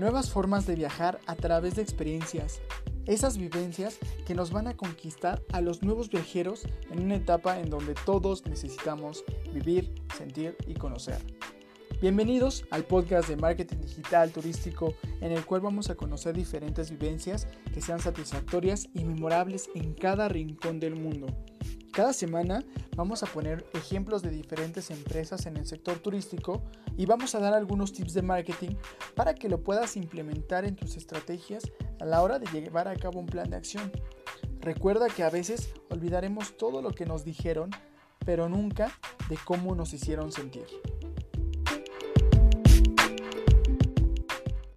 nuevas formas de viajar a través de experiencias, esas vivencias que nos van a conquistar a los nuevos viajeros en una etapa en donde todos necesitamos vivir, sentir y conocer. Bienvenidos al podcast de marketing digital turístico en el cual vamos a conocer diferentes vivencias que sean satisfactorias y memorables en cada rincón del mundo. Cada semana vamos a poner ejemplos de diferentes empresas en el sector turístico y vamos a dar algunos tips de marketing para que lo puedas implementar en tus estrategias a la hora de llevar a cabo un plan de acción. Recuerda que a veces olvidaremos todo lo que nos dijeron, pero nunca de cómo nos hicieron sentir.